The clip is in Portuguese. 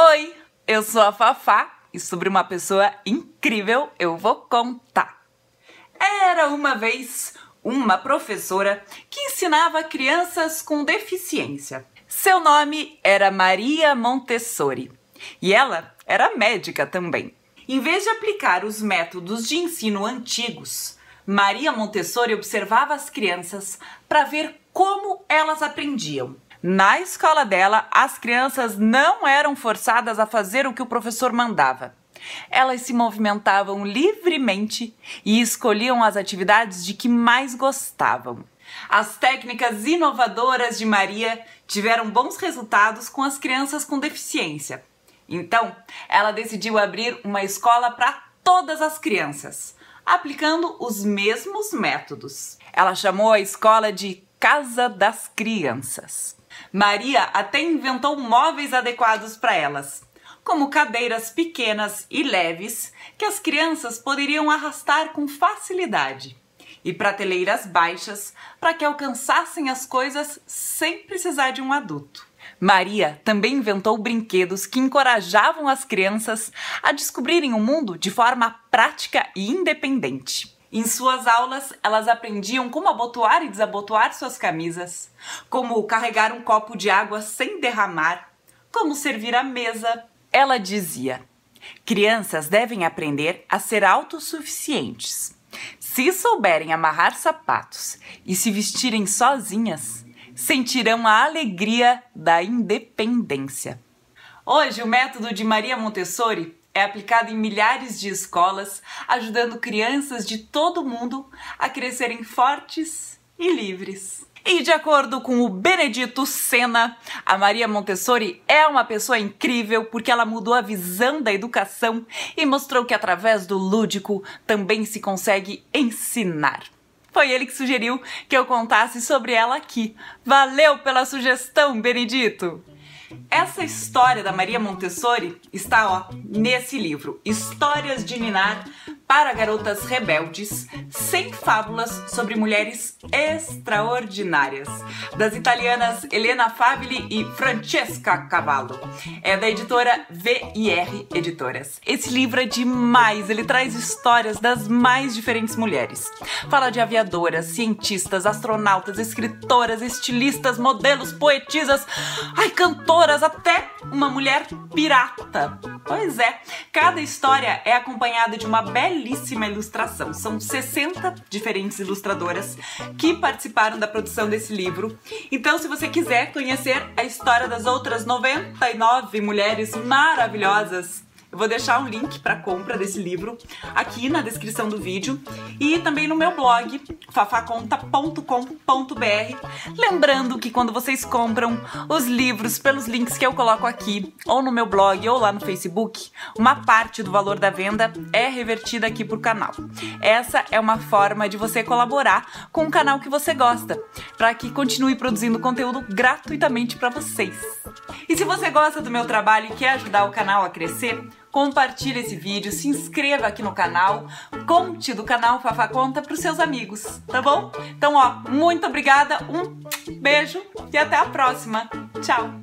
Oi, eu sou a Fafá e sobre uma pessoa incrível eu vou contar. Era uma vez uma professora que ensinava crianças com deficiência. Seu nome era Maria Montessori e ela era médica também. Em vez de aplicar os métodos de ensino antigos, Maria Montessori observava as crianças para ver como elas aprendiam. Na escola dela, as crianças não eram forçadas a fazer o que o professor mandava. Elas se movimentavam livremente e escolhiam as atividades de que mais gostavam. As técnicas inovadoras de Maria tiveram bons resultados com as crianças com deficiência. Então, ela decidiu abrir uma escola para todas as crianças, aplicando os mesmos métodos. Ela chamou a escola de Casa das Crianças. Maria até inventou móveis adequados para elas, como cadeiras pequenas e leves que as crianças poderiam arrastar com facilidade, e prateleiras baixas para que alcançassem as coisas sem precisar de um adulto. Maria também inventou brinquedos que encorajavam as crianças a descobrirem o mundo de forma prática e independente. Em suas aulas, elas aprendiam como abotoar e desabotoar suas camisas, como carregar um copo de água sem derramar, como servir a mesa. Ela dizia: crianças devem aprender a ser autossuficientes. Se souberem amarrar sapatos e se vestirem sozinhas, sentirão a alegria da independência. Hoje, o método de Maria Montessori é aplicado em milhares de escolas, ajudando crianças de todo mundo a crescerem fortes e livres. E de acordo com o Benedito Sena, a Maria Montessori é uma pessoa incrível porque ela mudou a visão da educação e mostrou que através do lúdico também se consegue ensinar. Foi ele que sugeriu que eu contasse sobre ela aqui. Valeu pela sugestão, Benedito! Essa história da Maria Montessori está ó, nesse livro, Histórias de Ninar para Garotas Rebeldes, sem fábulas sobre mulheres extraordinárias, das italianas Elena Fabili e Francesca Cavallo. É da editora VIR Editoras. Esse livro é demais, ele traz histórias das mais diferentes mulheres. Fala de aviadoras, cientistas, astronautas, escritoras, estilistas, modelos, poetisas, ai, cantoras, até uma mulher pirata. Pois é, cada história é acompanhada de uma belíssima ilustração. São 60 diferentes ilustradoras que participaram da produção desse livro. Então, se você quiser conhecer a história das outras 99 mulheres maravilhosas eu vou deixar um link para compra desse livro aqui na descrição do vídeo e também no meu blog fafaconta.com.br. Lembrando que quando vocês compram os livros pelos links que eu coloco aqui, ou no meu blog ou lá no Facebook, uma parte do valor da venda é revertida aqui pro canal. Essa é uma forma de você colaborar com o canal que você gosta, para que continue produzindo conteúdo gratuitamente para vocês. E se você gosta do meu trabalho e quer ajudar o canal a crescer, compartilhe esse vídeo, se inscreva aqui no canal, conte do canal Fafá Conta para os seus amigos, tá bom? Então, ó, muito obrigada, um beijo e até a próxima. Tchau!